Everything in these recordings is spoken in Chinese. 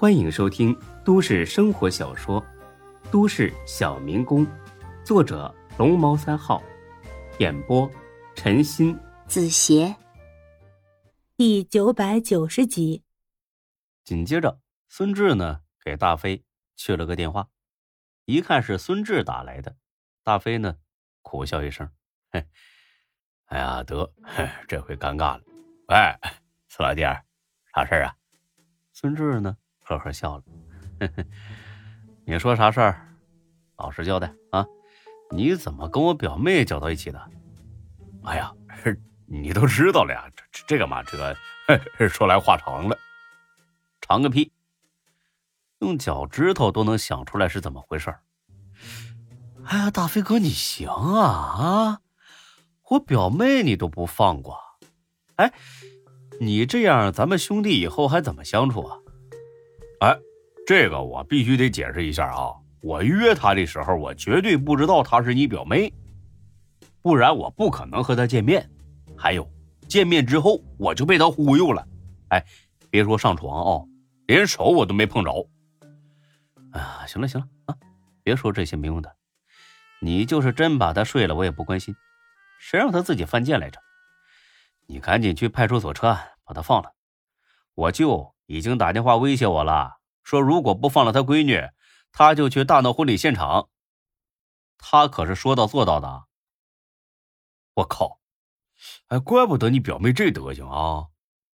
欢迎收听都市生活小说《都市小民工》，作者龙猫三号，演播陈鑫、子邪，第九百九十集。紧接着，孙志呢给大飞去了个电话，一看是孙志打来的，大飞呢苦笑一声：“嘿，哎呀，得，这回尴尬了。喂，孙老弟，啥事儿啊？”孙志呢？呵呵笑了，呵 呵你说啥事儿？老实交代啊！你怎么跟我表妹搅到一起的？哎呀，你都知道了呀！这这个嘛，这个 说来话长了，长个屁！用脚趾头都能想出来是怎么回事哎呀，大飞哥，你行啊啊！我表妹你都不放过，哎，你这样咱们兄弟以后还怎么相处啊？这个我必须得解释一下啊！我约她的时候，我绝对不知道她是你表妹，不然我不可能和她见面。还有，见面之后我就被她忽悠了。哎，别说上床啊，连手我都没碰着。啊，行了行了啊，别说这些没用的。你就是真把她睡了，我也不关心。谁让她自己犯贱来着？你赶紧去派出所撤案，把她放了。我舅。已经打电话威胁我了，说如果不放了他闺女，他就去大闹婚礼现场。他可是说到做到的。我靠！哎，怪不得你表妹这德行啊，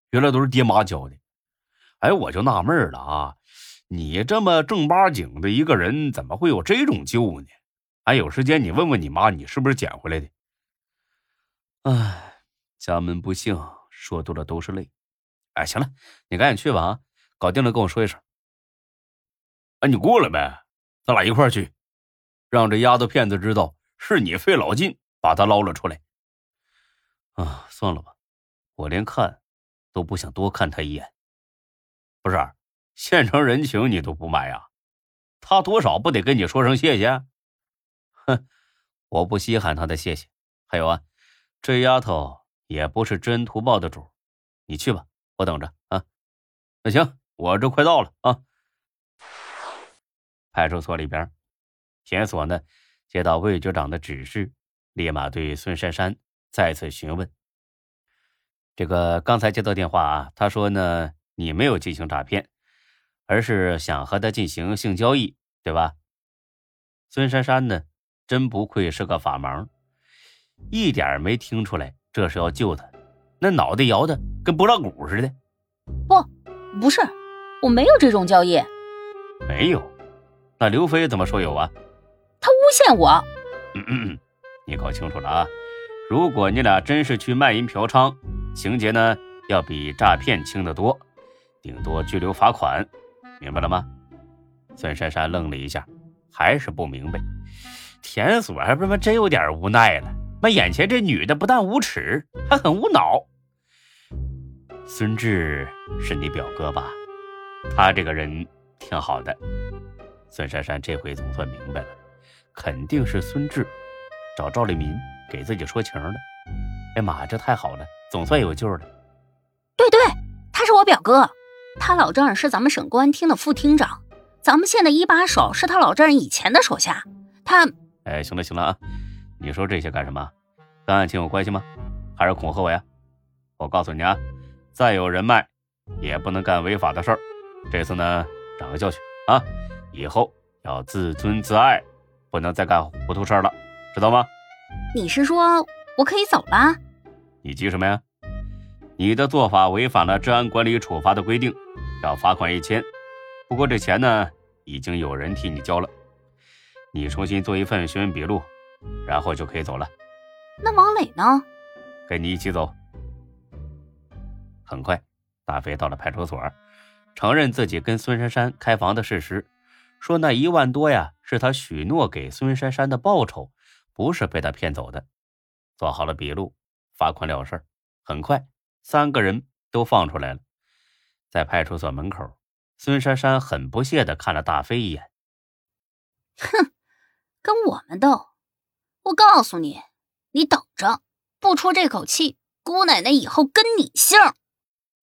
原来都是爹妈教的。哎，我就纳闷了啊，你这么正八经的一个人，怎么会有这种舅呢？哎，有时间你问问你妈，你是不是捡回来的？哎，家门不幸，说多了都是泪。哎，行了，你赶紧去吧啊！搞定了跟我说一声。哎，你过来呗，咱俩一块去，让这丫头片子知道是你费老劲把她捞了出来。啊，算了吧，我连看都不想多看她一眼。不是，现成人情你都不买呀？她多少不得跟你说声谢谢？哼，我不稀罕她的谢谢。还有啊，这丫头也不是知恩图报的主，你去吧。我等着啊，那行，我这快到了啊。派出所里边，检所呢接到魏局长的指示，立马对孙珊珊再次询问。这个刚才接到电话啊，他说呢，你没有进行诈骗，而是想和他进行性交易，对吧？孙珊珊呢，真不愧是个法盲，一点没听出来这是要救他。那脑袋摇的跟拨浪鼓似的，不，不是，我没有这种交易，没有。那刘飞怎么说有啊？他诬陷我。嗯嗯，你搞清楚了啊！如果你俩真是去卖淫嫖娼，情节呢要比诈骗轻得多，顶多拘留罚款，明白了吗？孙珊珊愣了一下，还是不明白。田所还不是真有点无奈了。那眼前这女的不但无耻，还很无脑。孙志是你表哥吧？他这个人挺好的。孙珊珊这回总算明白了，肯定是孙志找赵立民给自己说情的。哎妈，这太好了，总算有救了。对对，他是我表哥，他老丈人是咱们省公安厅的副厅长，咱们县的一把手是他老丈人以前的手下。他……哎，行了行了啊，你说这些干什么？跟案情有关系吗？还是恐吓我呀？我告诉你啊。再有人脉，也不能干违法的事儿。这次呢，长个教训啊！以后要自尊自爱，不能再干糊涂事儿了，知道吗？你是说我可以走了？你急什么呀？你的做法违反了治安管理处罚的规定，要罚款一千。不过这钱呢，已经有人替你交了。你重新做一份询问笔录，然后就可以走了。那王磊呢？跟你一起走。很快，大飞到了派出所，承认自己跟孙珊珊开房的事实，说那一万多呀是他许诺给孙珊珊的报酬，不是被他骗走的。做好了笔录，罚款了事。很快，三个人都放出来了。在派出所门口，孙珊珊很不屑的看了大飞一眼：“哼，跟我们斗？我告诉你，你等着，不出这口气，姑奶奶以后跟你姓。”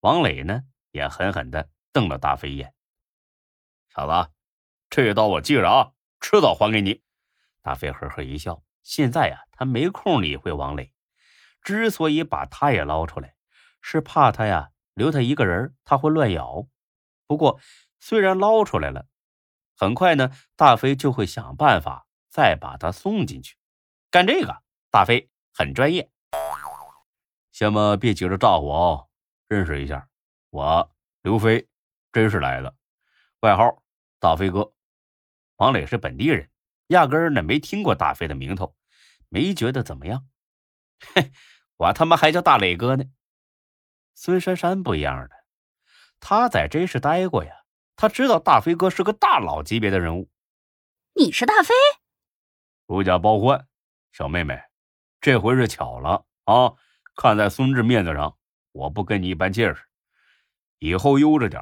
王磊呢，也狠狠的瞪了大飞一眼。小子，这刀我记着啊，迟早还给你。大飞呵呵一笑。现在呀，他没空理会王磊。之所以把他也捞出来，是怕他呀留他一个人，他会乱咬。不过，虽然捞出来了，很快呢，大飞就会想办法再把他送进去。干这个，大飞很专业。先么别急着炸我哦，认识一下，我刘飞，真是来了，外号大飞哥。王磊是本地人，压根儿呢没听过大飞的名头，没觉得怎么样。嘿，我他妈还叫大磊哥呢。孙珊珊不一样的，他在真是待过呀，他知道大飞哥是个大佬级别的人物。你是大飞？如假包换，小妹妹，这回是巧了啊！看在孙志面子上，我不跟你一般见识。以后悠着点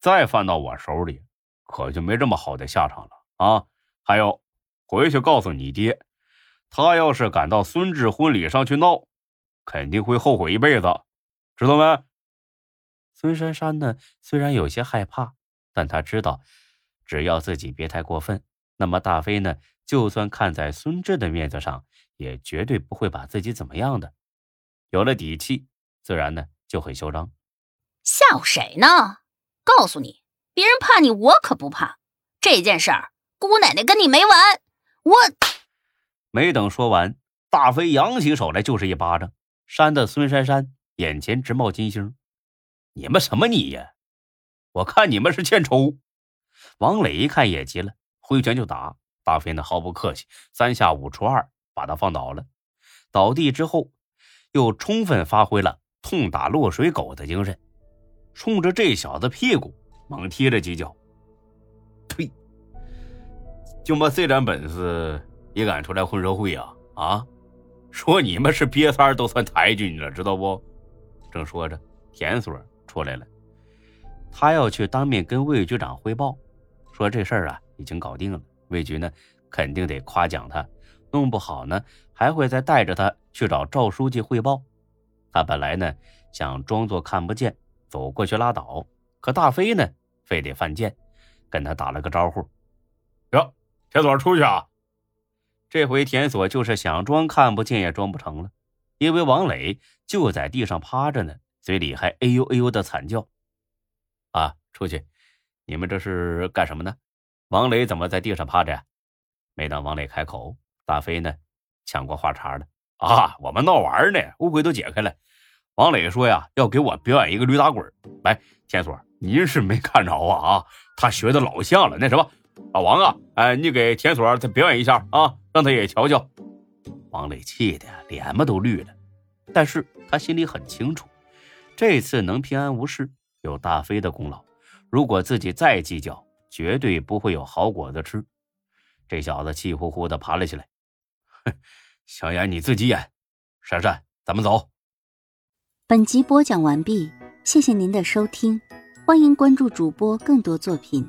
再犯到我手里，可就没这么好的下场了啊！还有，回去告诉你爹，他要是敢到孙志婚礼上去闹，肯定会后悔一辈子，知道没？孙珊珊呢，虽然有些害怕，但她知道，只要自己别太过分，那么大飞呢，就算看在孙志的面子上，也绝对不会把自己怎么样的。有了底气，自然呢就很嚣张。吓唬谁呢？告诉你，别人怕你，我可不怕。这件事儿，姑奶奶跟你没完。我没等说完，大飞扬起手来就是一巴掌，扇的孙珊珊眼前直冒金星。你们什么你呀？我看你们是欠抽。王磊一看也急了，挥拳就打。大飞呢毫不客气，三下五除二把他放倒了。倒地之后。又充分发挥了痛打落水狗的精神，冲着这小子屁股猛踢了几脚。呸！就么这点本事也敢出来混社会啊？啊！说你们是瘪三都算抬举你了，知道不？正说着，田所出来了，他要去当面跟魏局长汇报，说这事儿啊已经搞定了。魏局呢肯定得夸奖他。弄不好呢，还会再带着他去找赵书记汇报。他本来呢想装作看不见，走过去拉倒。可大飞呢，非得犯贱，跟他打了个招呼：“哟，田所出去啊！”这回田所就是想装看不见也装不成了，因为王磊就在地上趴着呢，嘴里还哎呦哎呦的惨叫。啊，出去！你们这是干什么呢？王磊怎么在地上趴着呀？没等王磊开口。大飞呢，抢过话茬了啊！我们闹玩呢，乌龟都解开了。王磊说呀，要给我表演一个驴打滚。来，田所，您是没看着啊啊！他学的老像了。那什么，老王啊，哎，你给田所再表演一下啊，让他也瞧瞧。王磊气的脸嘛都绿了，但是他心里很清楚，这次能平安无事，有大飞的功劳。如果自己再计较，绝对不会有好果子吃。这小子气呼呼的爬了起来。哼想演你自己演，珊珊，咱们走。本集播讲完毕，谢谢您的收听，欢迎关注主播更多作品。